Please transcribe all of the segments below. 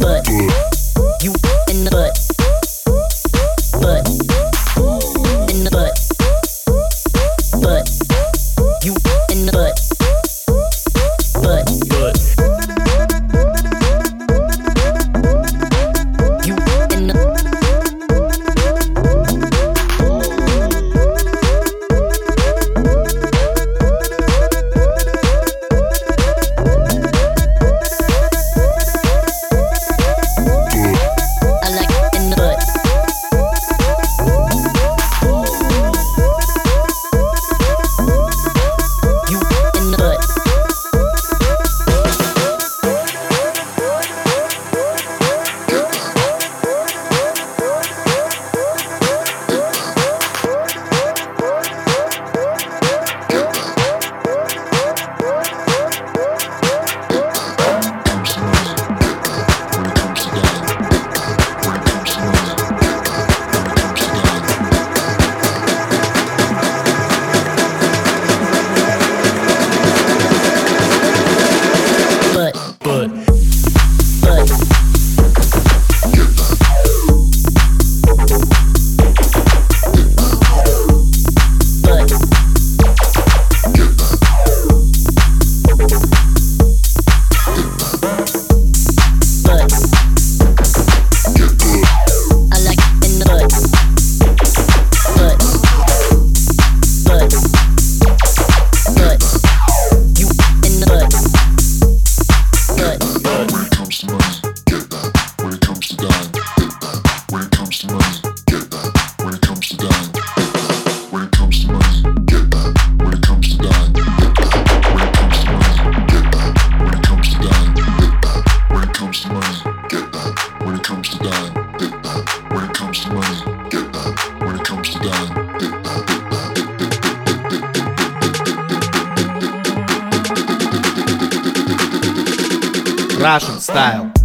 Russian style.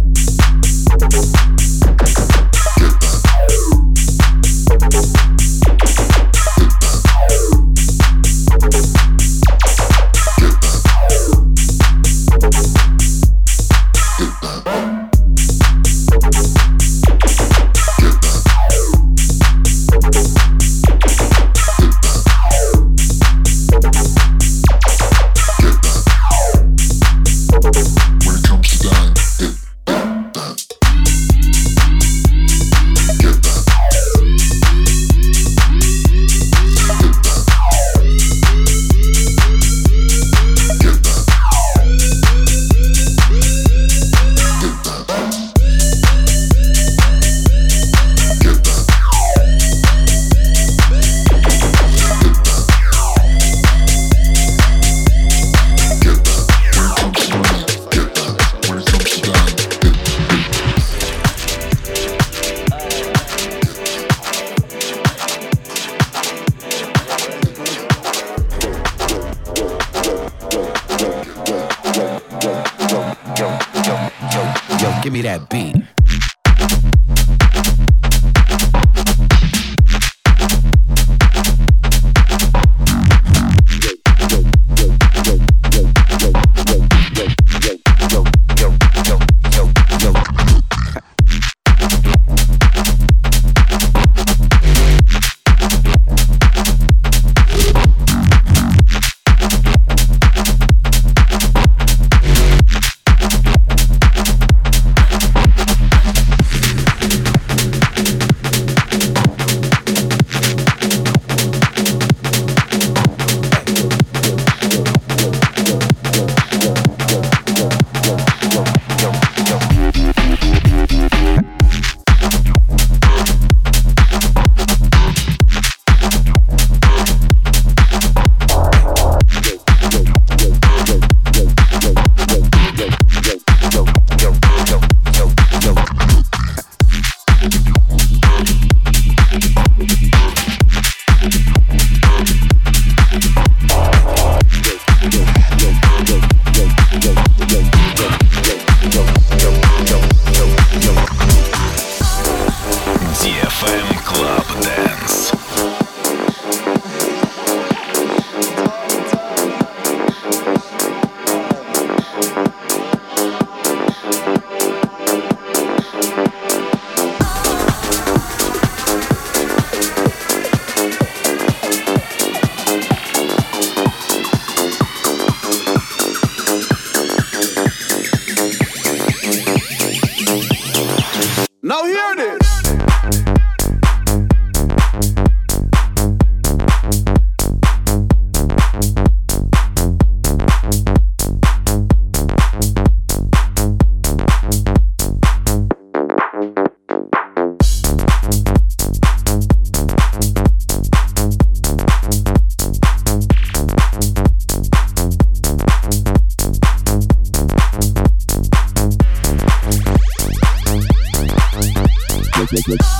Netflix.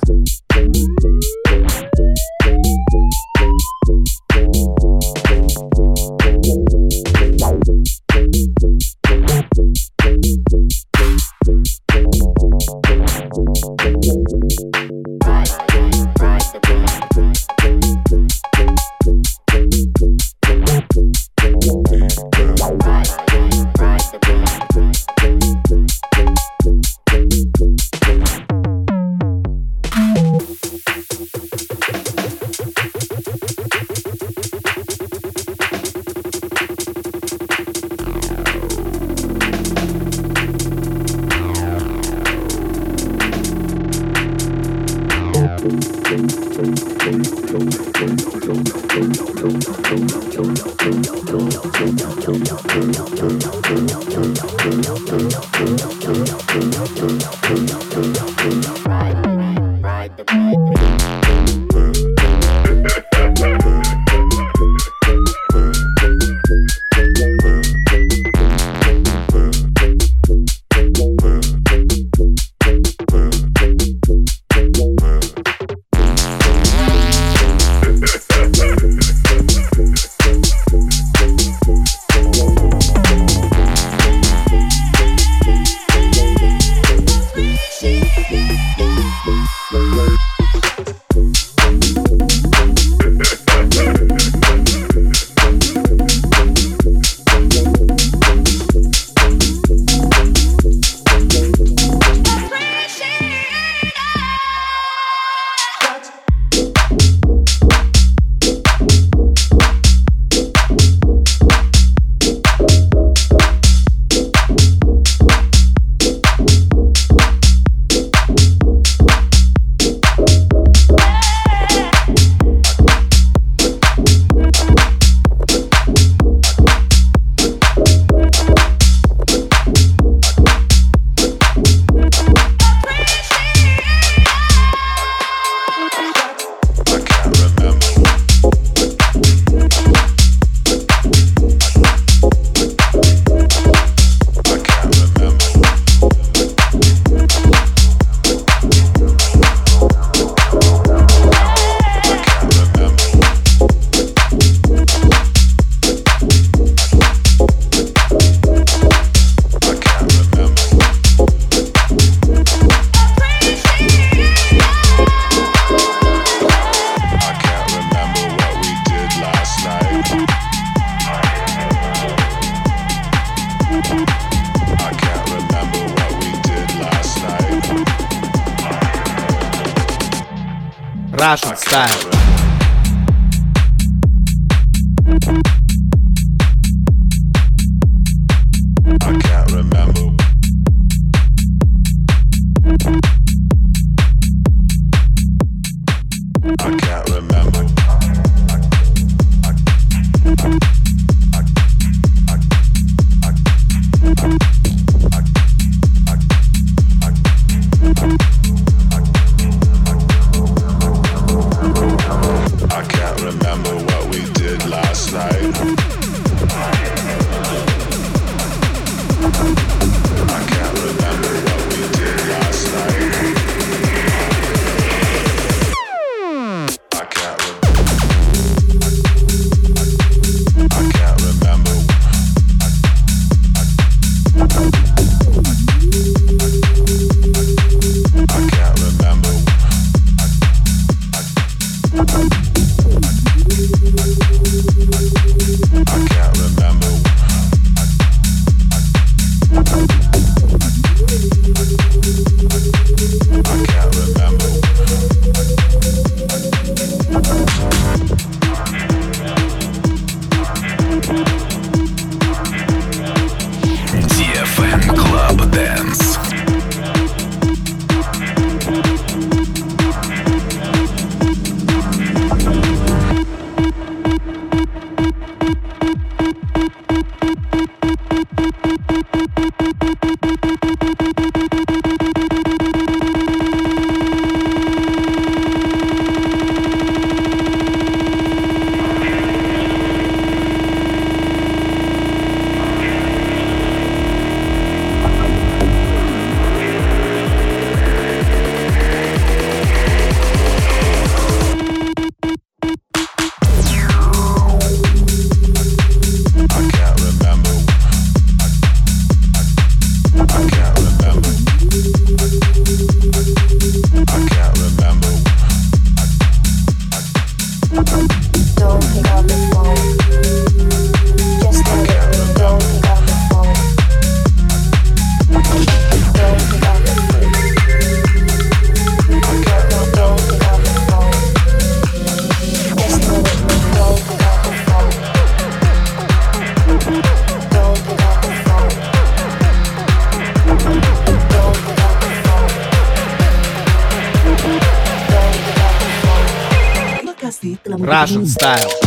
style.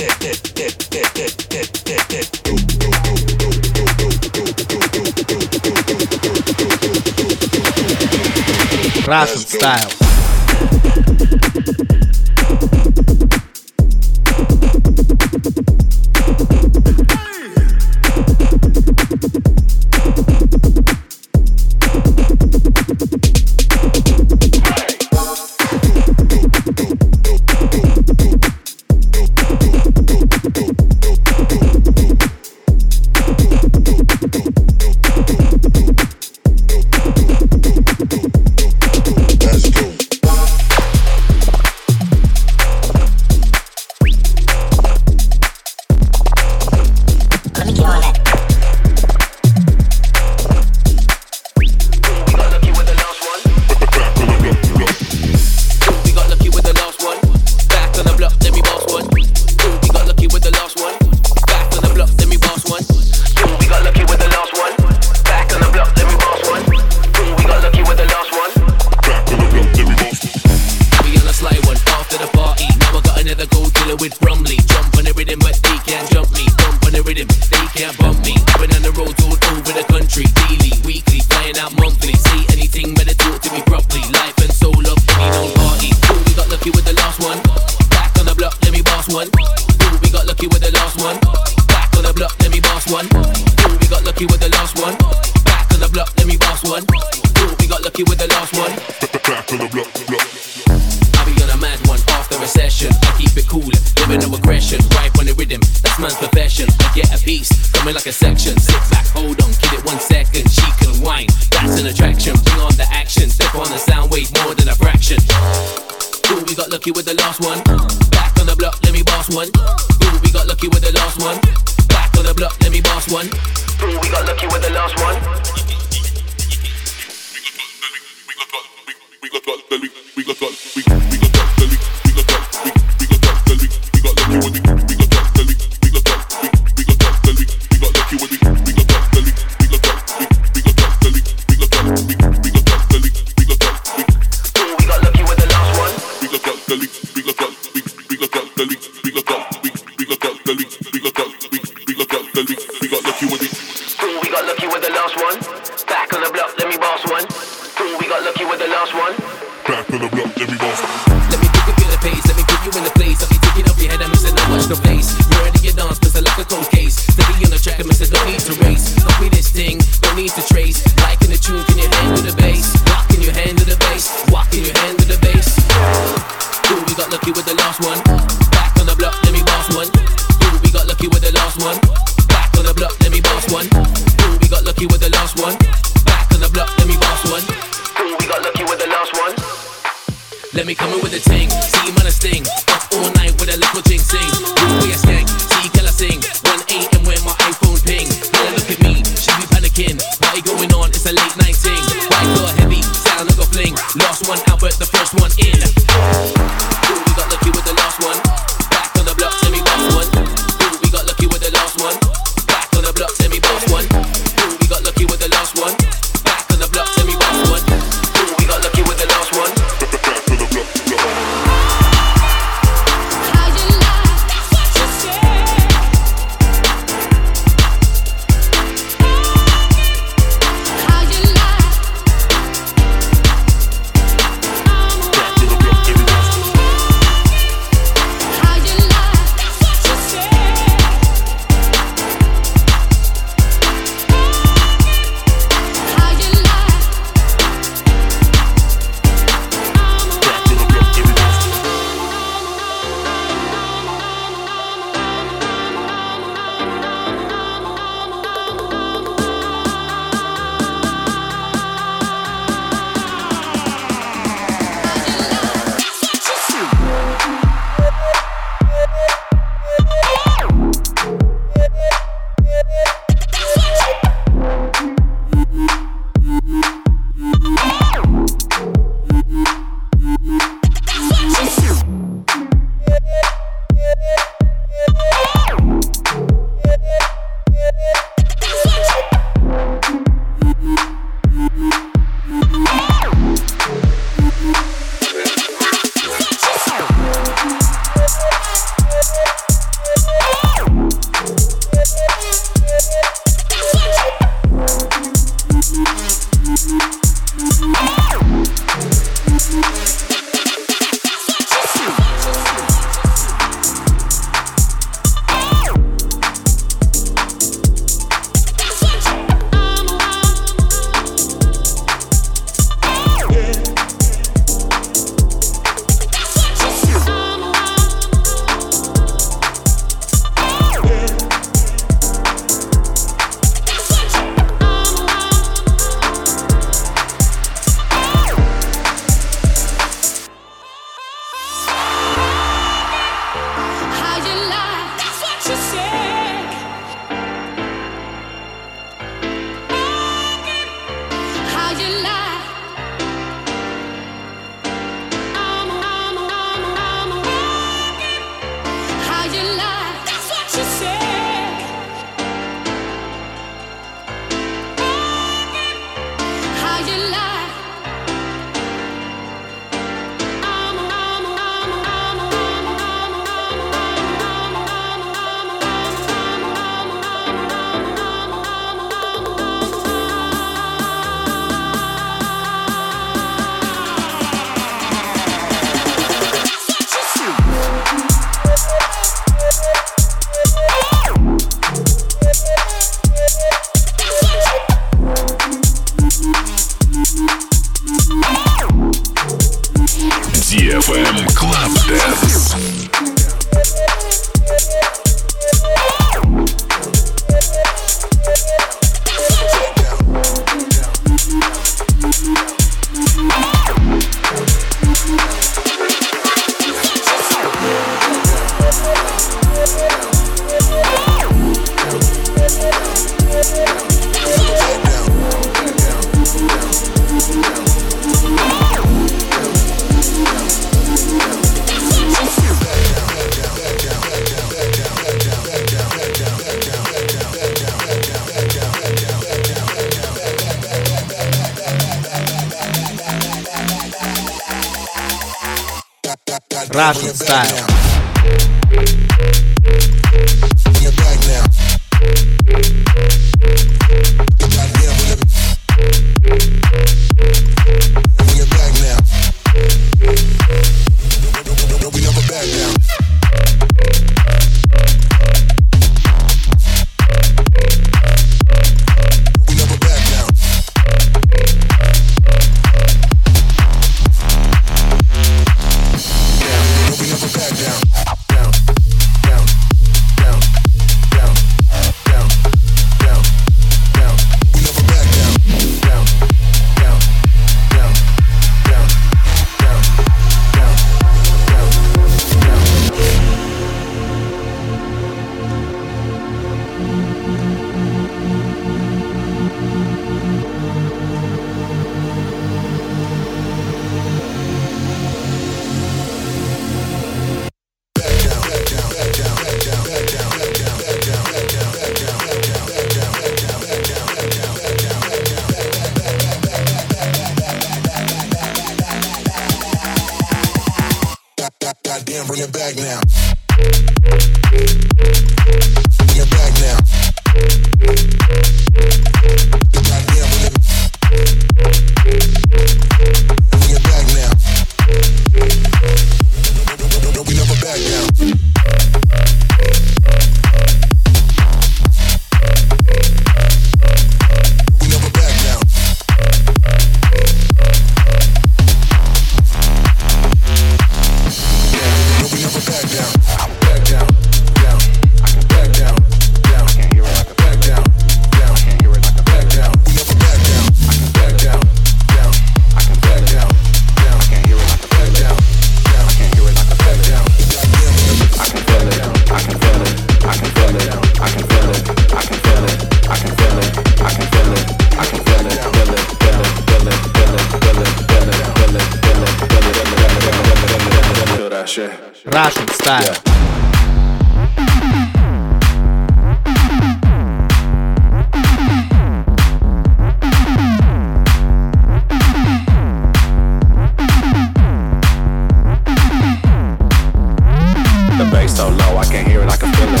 Bass so low, I can't hear it, I can feel it.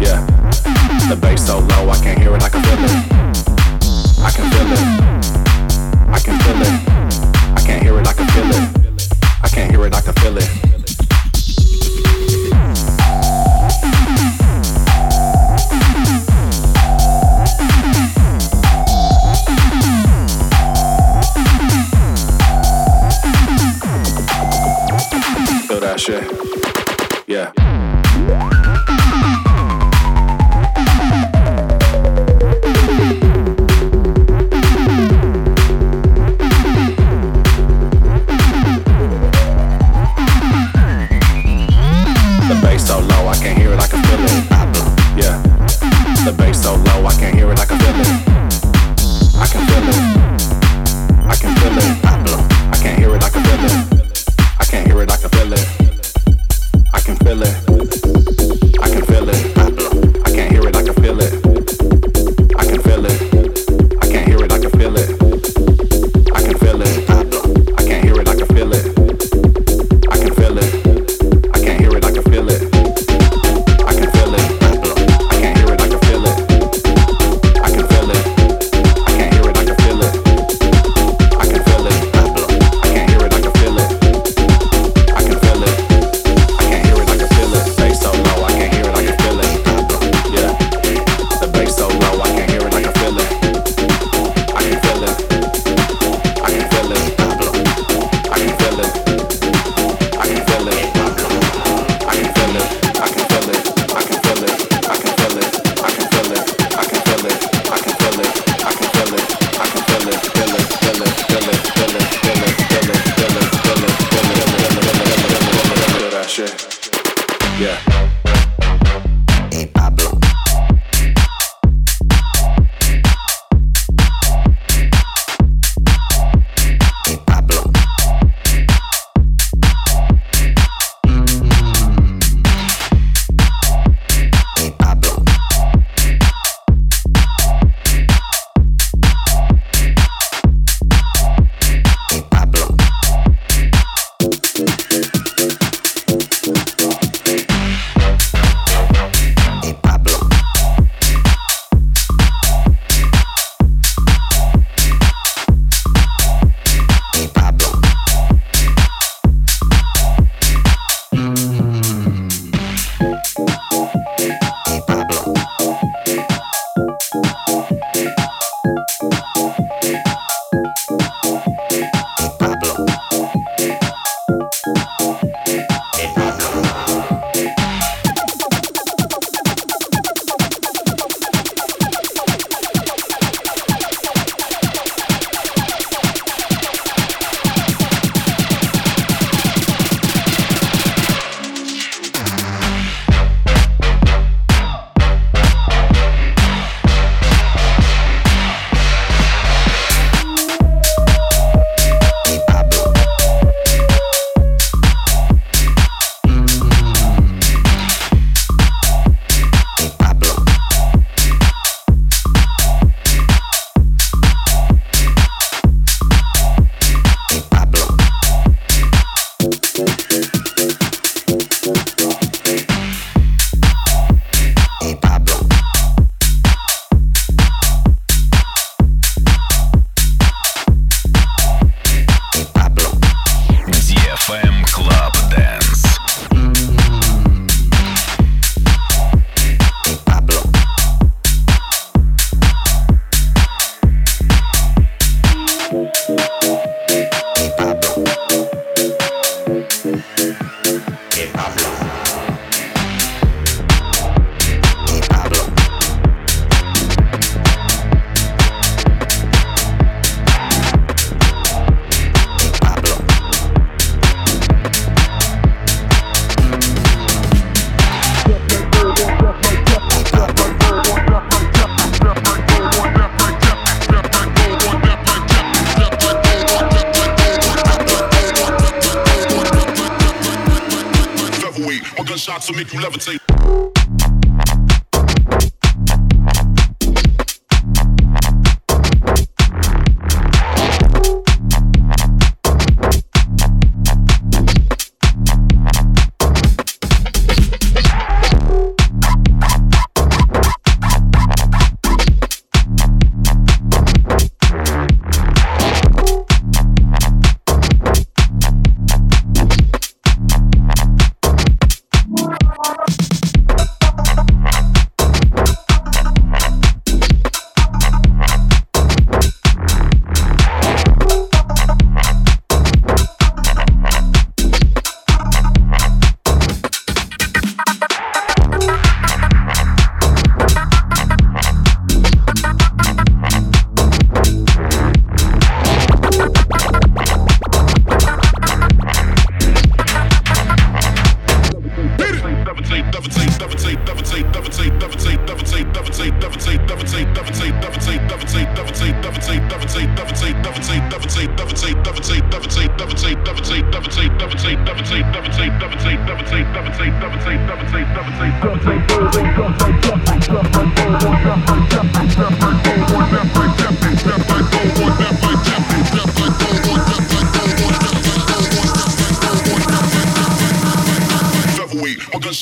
Yeah. The bass so low, I can't hear it, I can feel it. I can feel it. I can feel it. I can't hear it, I can feel it. I can't hear it, I can feel it. Shit. Yeah.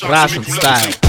Russian style.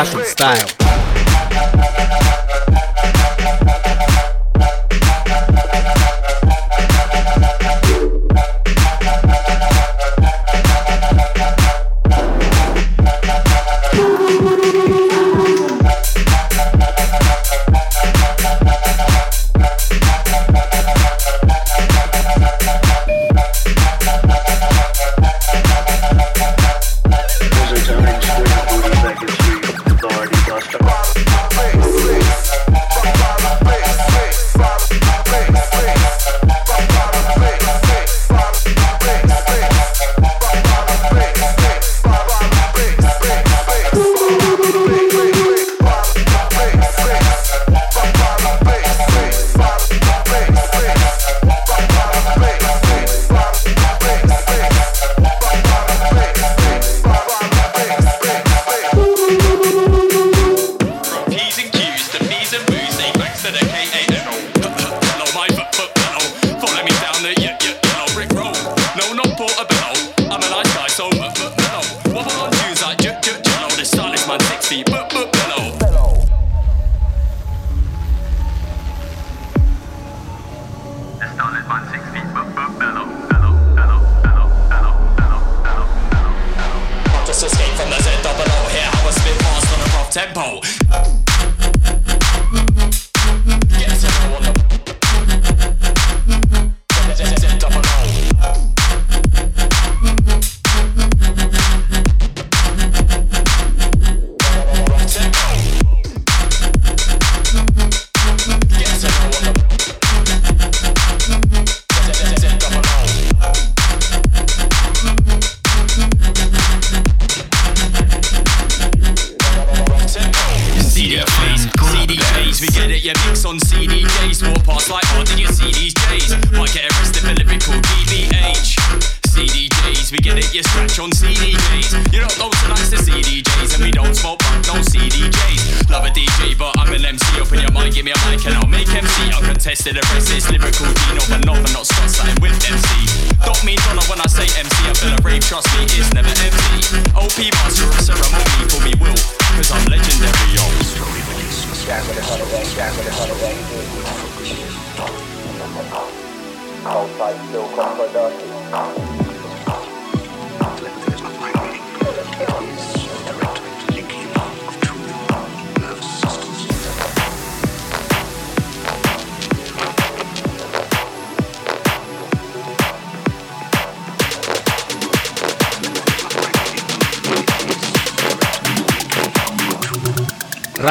Authority buster.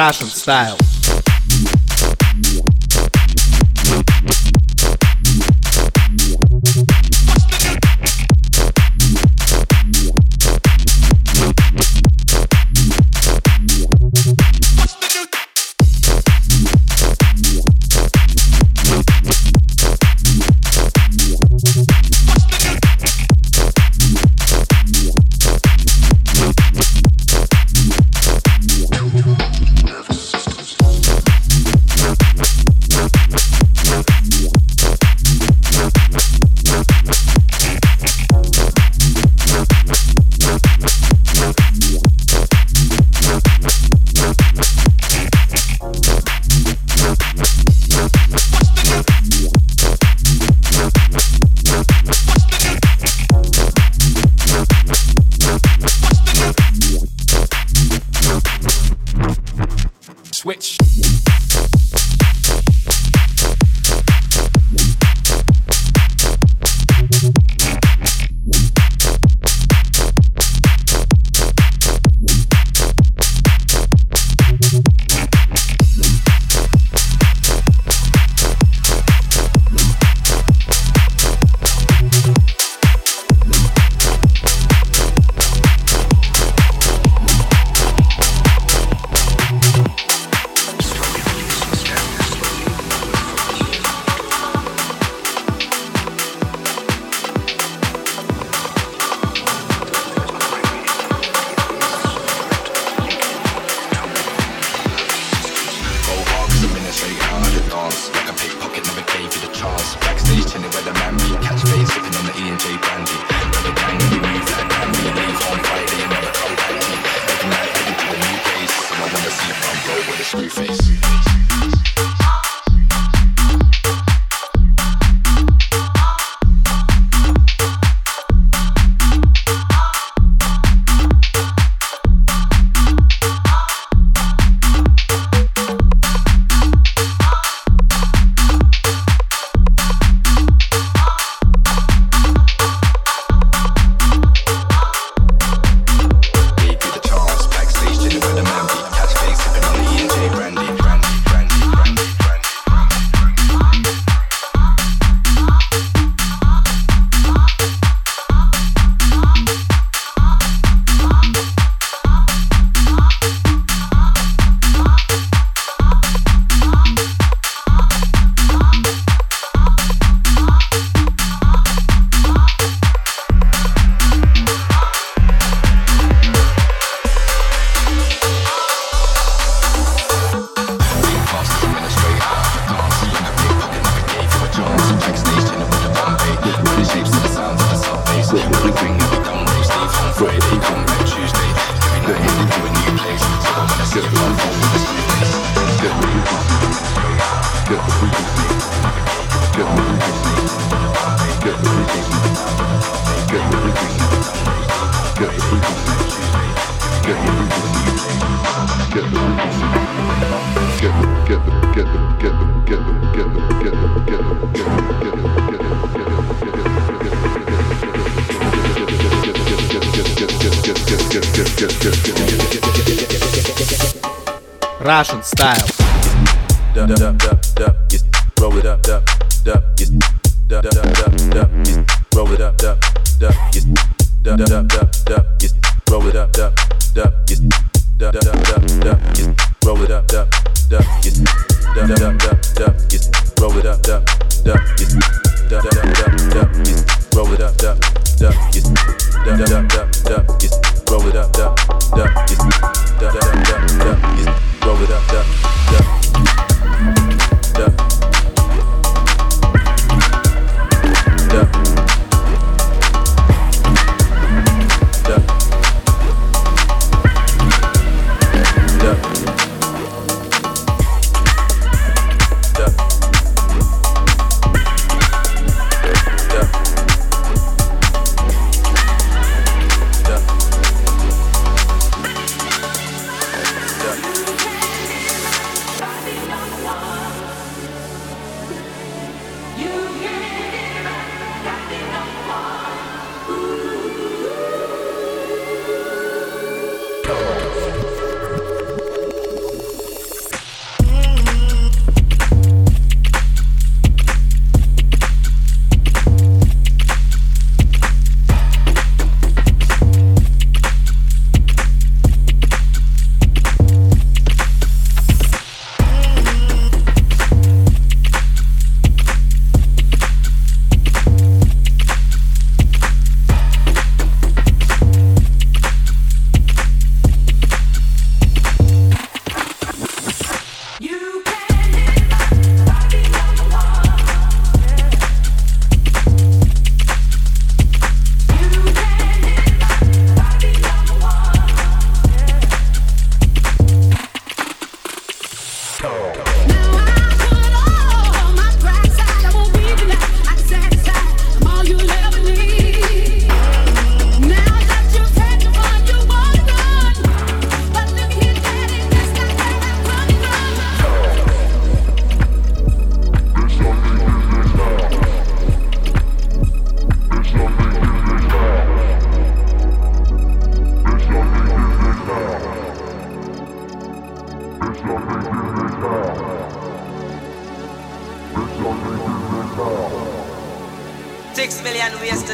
Russian style.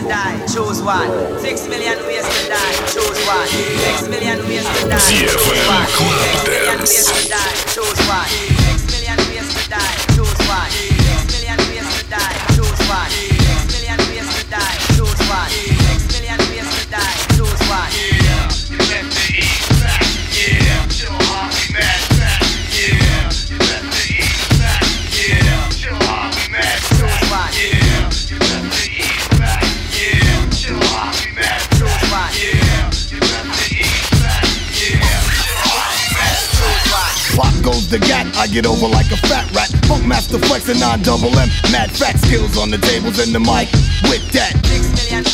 To die, choose one. Six million ways to die, choose one. Six million ways to die, choose one. Six million ways to die, choose one. Six million ways to die, The gat, I get over like a fat rat. Funk master flex and Nine double M. Mad fat skills on the tables and the mic. With that, Six million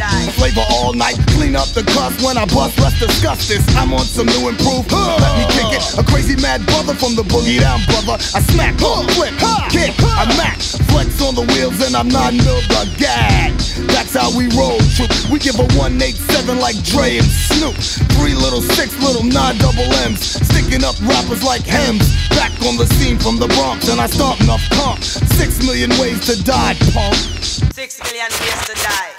die. flavor all night. Clean up the cuss when I bust. Let's discuss this. I'm on some new improve. Let me kick it. A crazy mad brother from the boogie down, brother. I smack, huh, flip, kick, I max. Flex on the wheels and I'm not mil the gag. That's how we roll, troop. We give a 187 like Dre and Snoop. Three little six little nine double M's. Sticking up rappers like hems. Back on the scene from the Bronx and I stomp enough comp. Six million ways to die, punk. Six million ways to die.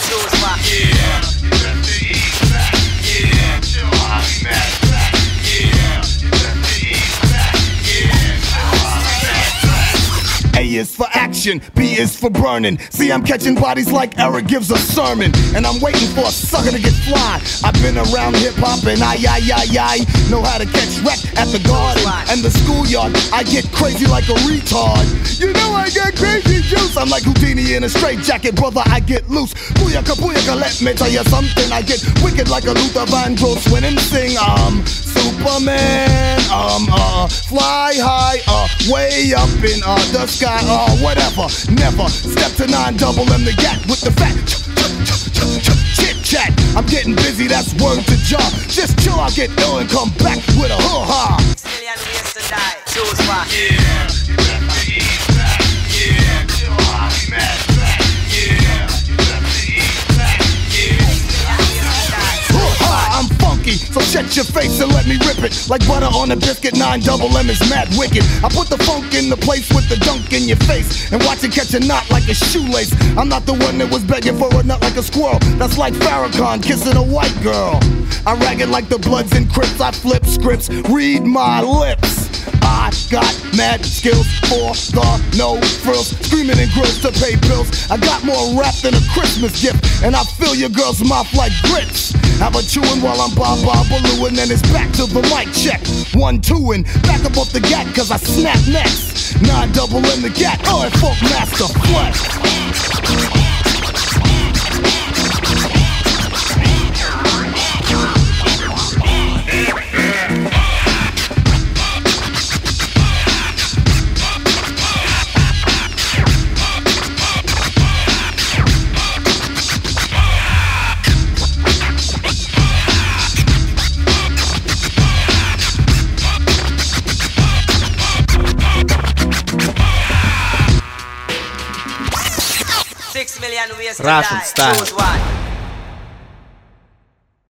Is for action, B is for burning. See, I'm catching bodies like Eric gives a sermon. And I'm waiting for a sucker to get fly. I've been around hip hop and I, I, I, I know how to catch wreck at the garden and the schoolyard. I get crazy like a retard. I'm like Houdini in a straight jacket, brother. I get loose. Booyaka, booyaka, let me tell you something. I get wicked like a Luther Vandross when and sing. Um, Superman, um, uh, fly high, uh, way up in uh, the sky, uh, whatever. Never step to nine double M the gap with the fat. Chit chat. I'm getting busy, that's word to job. Just chill, I'll get ill and come back with a hoo ha. Six million ways to die. Choose one. Yeah, I'm so shut your face and let me rip it. Like butter on a biscuit, nine double is mad wicked. I put the funk in the place with the dunk in your face and watch it catch a knot like a shoelace. I'm not the one that was begging for a nut like a squirrel. That's like Farrakhan kissing a white girl. I rag it like the Bloods and Crips. I flip scripts, read my lips. I got mad skills for the no frills, screaming in grills to pay bills. I got more rap than a Christmas gift, and I fill your girl's mouth like grits. Have a chewing while I'm bob bob and it's back to the mic check. One, two, and back up off the gat, cause I snap next. Nine double in the gat, oh, and Funk Master Flex. Russian die. style. Choose one.